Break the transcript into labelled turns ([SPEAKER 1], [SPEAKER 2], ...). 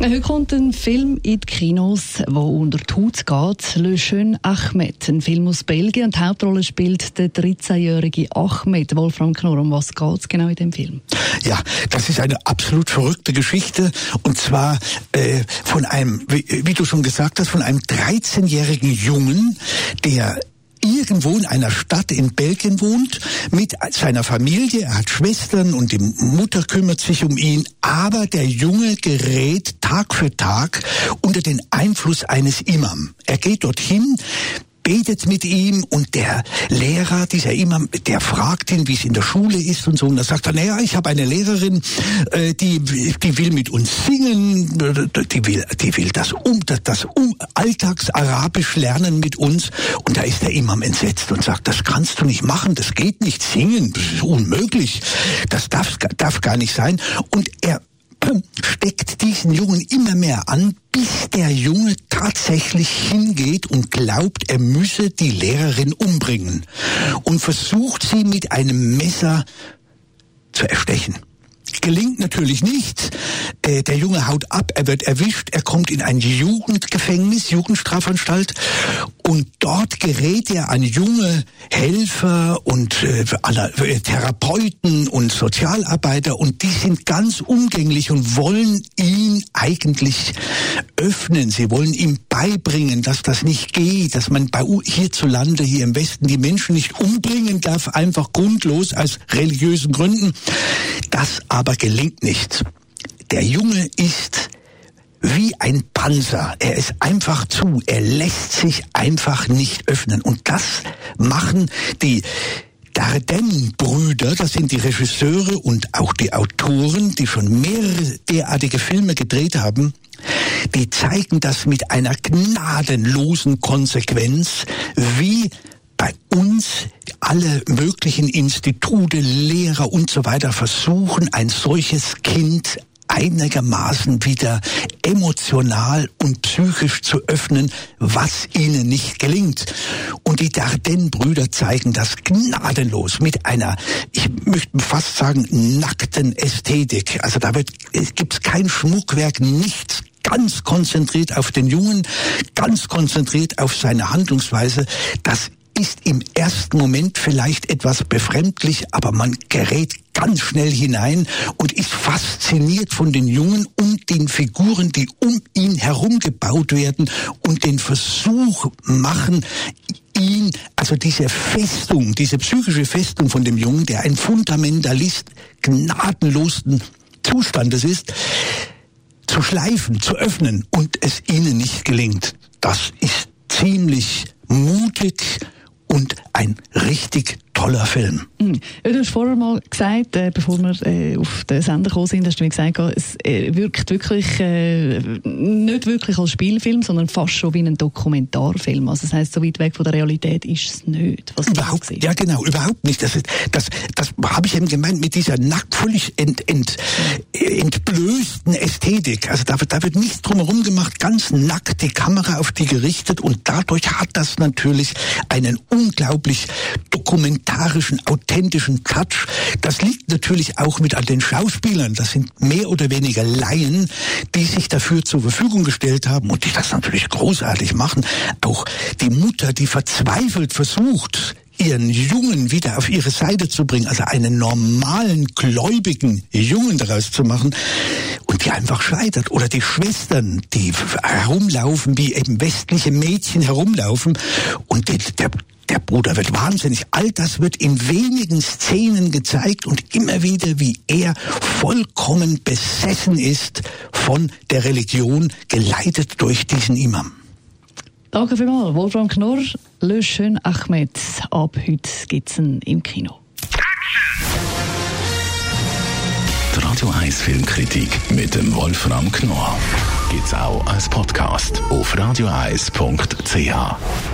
[SPEAKER 1] Heute kommt ein Film in die Kinos, wo unter die Haut geht. Le Jeune Ahmed, ein Film aus Belgien. Und die Hauptrolle spielt der 13-jährige Ahmed. Wolfram Knorr, um was geht es genau in dem Film?
[SPEAKER 2] Ja, das ist eine absolut verrückte Geschichte. Und zwar äh, von einem, wie, wie du schon gesagt hast, von einem 13-jährigen Jungen, der irgendwo in einer Stadt in Belgien wohnt, mit seiner Familie, er hat Schwestern und die Mutter kümmert sich um ihn, aber der Junge gerät Tag für Tag unter den Einfluss eines Imam. Er geht dorthin, betet mit ihm und der Lehrer, dieser Imam, der fragt ihn, wie es in der Schule ist und so. Und da sagt er, naja, ich habe eine Lehrerin, äh, die, die will mit uns singen, die will, die will das um, das, das um Alltagsarabisch lernen mit uns. Und da ist der Imam entsetzt und sagt, das kannst du nicht machen, das geht nicht singen, das ist unmöglich, das darf, darf gar nicht sein. Und er steckt diesen Jungen immer mehr an, bis der Junge tatsächlich hingeht und glaubt, er müsse die Lehrerin umbringen und versucht sie mit einem Messer zu erstechen. Gelingt natürlich nicht. Äh, der Junge haut ab, er wird erwischt, er kommt in ein Jugendgefängnis, Jugendstrafanstalt und dort gerät er an junge Helfer und äh, äh, Therapeuten und Sozialarbeiter und die sind ganz umgänglich und wollen ihn eigentlich öffnen. Sie wollen ihm beibringen, dass das nicht geht, dass man bei hierzulande, hier im Westen, die Menschen nicht umbringen darf, einfach grundlos aus religiösen Gründen. Das aber gelingt nicht. Der Junge ist wie ein Panzer. Er ist einfach zu. Er lässt sich einfach nicht öffnen. Und das machen die Dardenne-Brüder, das sind die Regisseure und auch die Autoren, die schon mehrere derartige Filme gedreht haben, die zeigen das mit einer gnadenlosen Konsequenz, wie bei uns alle möglichen Institute, Lehrer und so weiter versuchen, ein solches Kind einigermaßen wieder emotional und psychisch zu öffnen, was ihnen nicht gelingt. Und die Dardenne-Brüder zeigen das gnadenlos mit einer, ich möchte fast sagen, nackten Ästhetik. Also da wird, gibt es kein Schmuckwerk, nichts ganz konzentriert auf den Jungen, ganz konzentriert auf seine Handlungsweise. Das ist im ersten Moment vielleicht etwas befremdlich, aber man gerät ganz schnell hinein und ist fasziniert von den Jungen und den Figuren, die um ihn herum gebaut werden und den Versuch machen, ihn, also diese Festung, diese psychische Festung von dem Jungen, der ein Fundamentalist gnadenlosen Zustandes ist, zu schleifen, zu öffnen und es ihnen nicht gelingt. Das ist ziemlich mutig und ein richtig toller Film.
[SPEAKER 1] Mhm. Du hast vorher mal gesagt, äh, bevor wir äh, auf den Sender gekommen sind, hast du mir gesagt, es äh, wirkt wirklich äh, nicht wirklich als Spielfilm, sondern fast schon wie ein Dokumentarfilm. Also das heißt, so weit weg von der Realität ist es nicht.
[SPEAKER 2] Was überhaupt, ja genau, überhaupt nicht. Das, ist, das, das habe ich eben gemeint mit dieser nackt, völlig ent, ent, entblößten Ästhetik. Also da, da wird nichts drumherum gemacht, ganz nackt die Kamera auf die gerichtet und dadurch hat das natürlich einen unglaublich dokumentarischen dokumentarischen, authentischen Touch. Das liegt natürlich auch mit an den Schauspielern. Das sind mehr oder weniger Laien, die sich dafür zur Verfügung gestellt haben und die das natürlich großartig machen. Auch die Mutter, die verzweifelt versucht, ihren Jungen wieder auf ihre Seite zu bringen, also einen normalen, gläubigen Jungen daraus zu machen und die einfach scheitert. Oder die Schwestern, die herumlaufen, wie eben westliche Mädchen herumlaufen und der, der Bruder wird wahnsinnig. All das wird in wenigen Szenen gezeigt und immer wieder, wie er vollkommen besessen ist von der Religion, geleitet durch diesen Imam.
[SPEAKER 1] Danke vielmals. Wolfram Knorr, Löschen Ahmed. Ab heute gibt es im Kino.
[SPEAKER 3] Die Radio 1 Filmkritik mit dem Wolfram Knorr gibt es auch als Podcast auf radioeis.ch.